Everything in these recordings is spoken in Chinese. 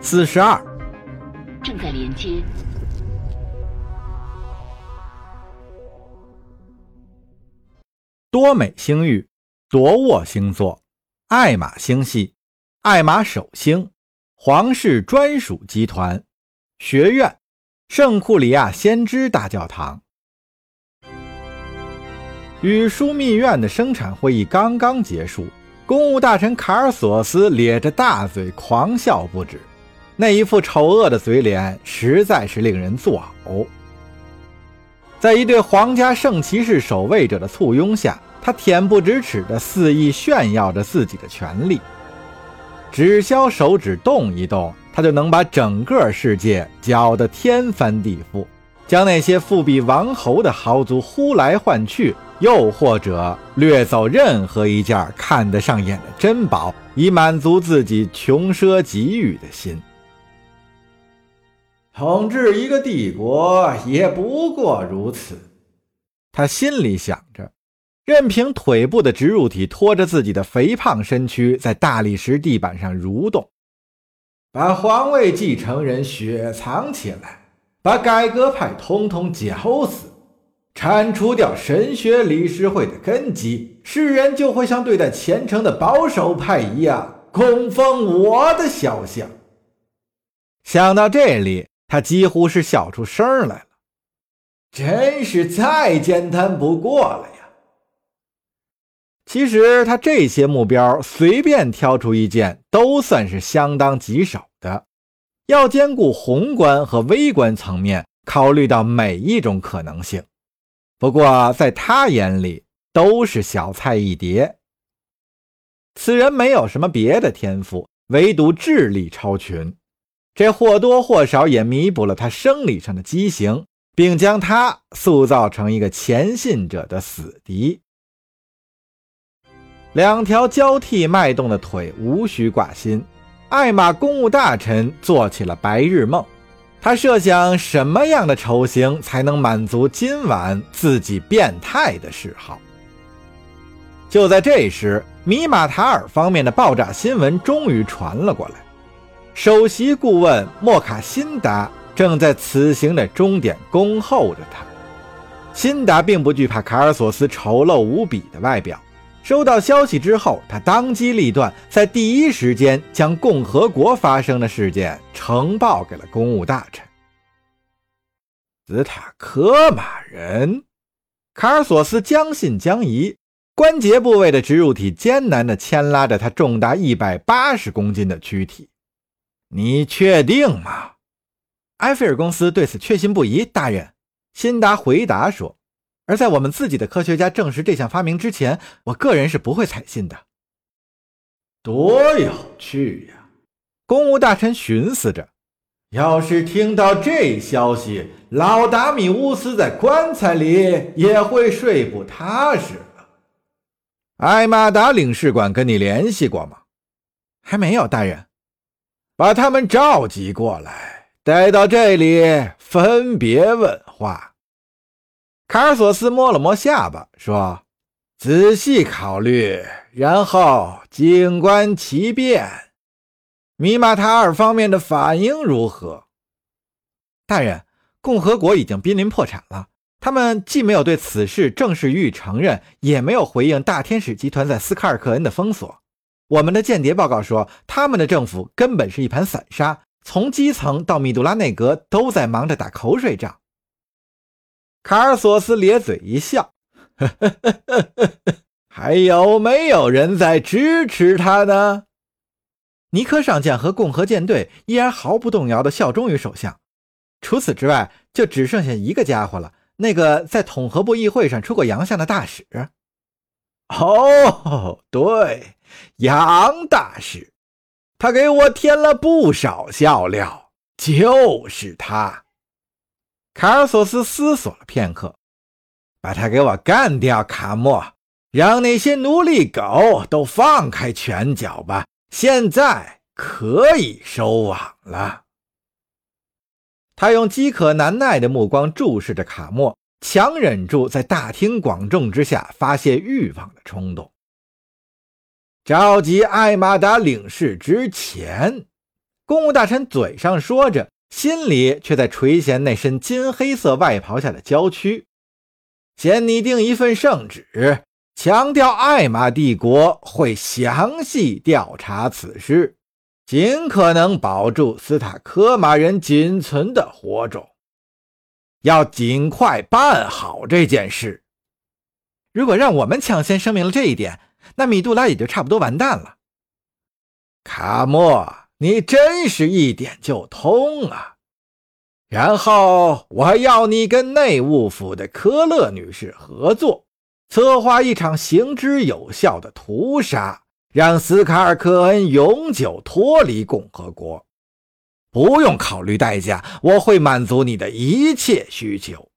四十二，正在连接。多美星域，夺沃星座，艾玛星系，爱玛首星，皇室专属集团，学院，圣库里亚先知大教堂。与枢密院的生产会议刚刚结束，公务大臣卡尔索斯咧着大嘴狂笑不止。那一副丑恶的嘴脸实在是令人作呕。在一对皇家圣骑士守卫者的簇拥下，他恬不知耻地肆意炫耀着自己的权力。只消手指动一动，他就能把整个世界搅得天翻地覆，将那些富比王侯的豪族呼来唤去，又或者掠走任何一件看得上眼的珍宝，以满足自己穷奢极欲的心。统治一个帝国也不过如此，他心里想着，任凭腿部的植入体拖着自己的肥胖身躯在大理石地板上蠕动，把皇位继承人雪藏起来，把改革派通通绞死，铲除掉神学理事会的根基，世人就会像对待虔诚的保守派一样供奉我的肖像。想到这里。他几乎是笑出声来了，真是再简单不过了呀！其实他这些目标随便挑出一件，都算是相当棘手的，要兼顾宏观和微观层面，考虑到每一种可能性。不过在他眼里，都是小菜一碟。此人没有什么别的天赋，唯独智力超群。这或多或少也弥补了他生理上的畸形，并将他塑造成一个前信者的死敌。两条交替脉动的腿无需挂心，艾玛公务大臣做起了白日梦。他设想什么样的丑行才能满足今晚自己变态的嗜好。就在这时，米马塔尔方面的爆炸新闻终于传了过来。首席顾问莫卡辛达正在此行的终点恭候着他。辛达并不惧怕卡尔索斯丑陋无比的外表。收到消息之后，他当机立断，在第一时间将共和国发生的事件呈报给了公务大臣。斯塔科马人，卡尔索斯将信将疑，关节部位的植入体艰难地牵拉着他重达一百八十公斤的躯体。你确定吗？埃菲尔公司对此确信不疑，大人。辛达回答说。而在我们自己的科学家证实这项发明之前，我个人是不会采信的。多有趣呀！公务大臣寻思着，要是听到这消息，老达米乌斯在棺材里也会睡不踏实了。艾玛达领事馆跟你联系过吗？还没有，大人。把他们召集过来，带到这里分别问话。卡尔索斯摸了摸下巴，说：“仔细考虑，然后静观其变。米马塔尔方面的反应如何？”大人，共和国已经濒临破产了。他们既没有对此事正式予以承认，也没有回应大天使集团在斯卡尔克恩的封锁。我们的间谍报告说，他们的政府根本是一盘散沙，从基层到米杜拉内阁都在忙着打口水仗。卡尔索斯咧嘴一笑，呵呵呵呵呵还有没有人在支持他呢？尼科上将和共和舰队依然毫不动摇地效忠于首相。除此之外，就只剩下一个家伙了，那个在统合部议会上出过洋相的大使。哦，对。杨大师，他给我添了不少笑料，就是他。卡尔索斯思索了片刻，把他给我干掉，卡莫，让那些奴隶狗都放开拳脚吧，现在可以收网了。他用饥渴难耐的目光注视着卡莫，强忍住在大庭广众之下发泄欲望的冲动。召集艾玛达领事之前，公务大臣嘴上说着，心里却在垂涎那身金黑色外袍下的娇躯。先拟定一份圣旨，强调艾玛帝国会详细调查此事，尽可能保住斯塔科马人仅存的火种。要尽快办好这件事。如果让我们抢先声明了这一点，那米杜拉也就差不多完蛋了。卡莫，你真是一点就通啊！然后我要你跟内务府的科勒女士合作，策划一场行之有效的屠杀，让斯卡尔科恩永久脱离共和国。不用考虑代价，我会满足你的一切需求。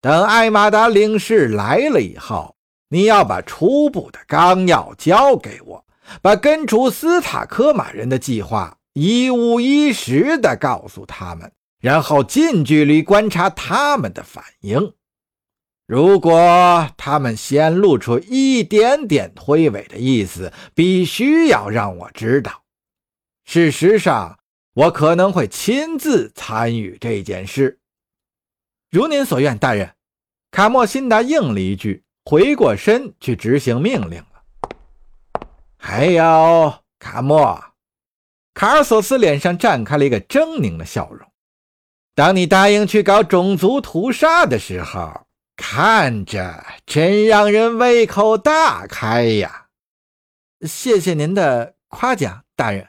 等艾玛达领事来了以后，你要把初步的纲要交给我，把根除斯塔科马人的计划一五一十地告诉他们，然后近距离观察他们的反应。如果他们显露出一点点推诿的意思，必须要让我知道。事实上。我可能会亲自参与这件事，如您所愿，大人。卡莫辛达应了一句，回过身去执行命令了。还有，卡莫，卡尔索斯脸上绽开了一个狰狞的笑容。当你答应去搞种族屠杀的时候，看着真让人胃口大开呀！谢谢您的夸奖，大人。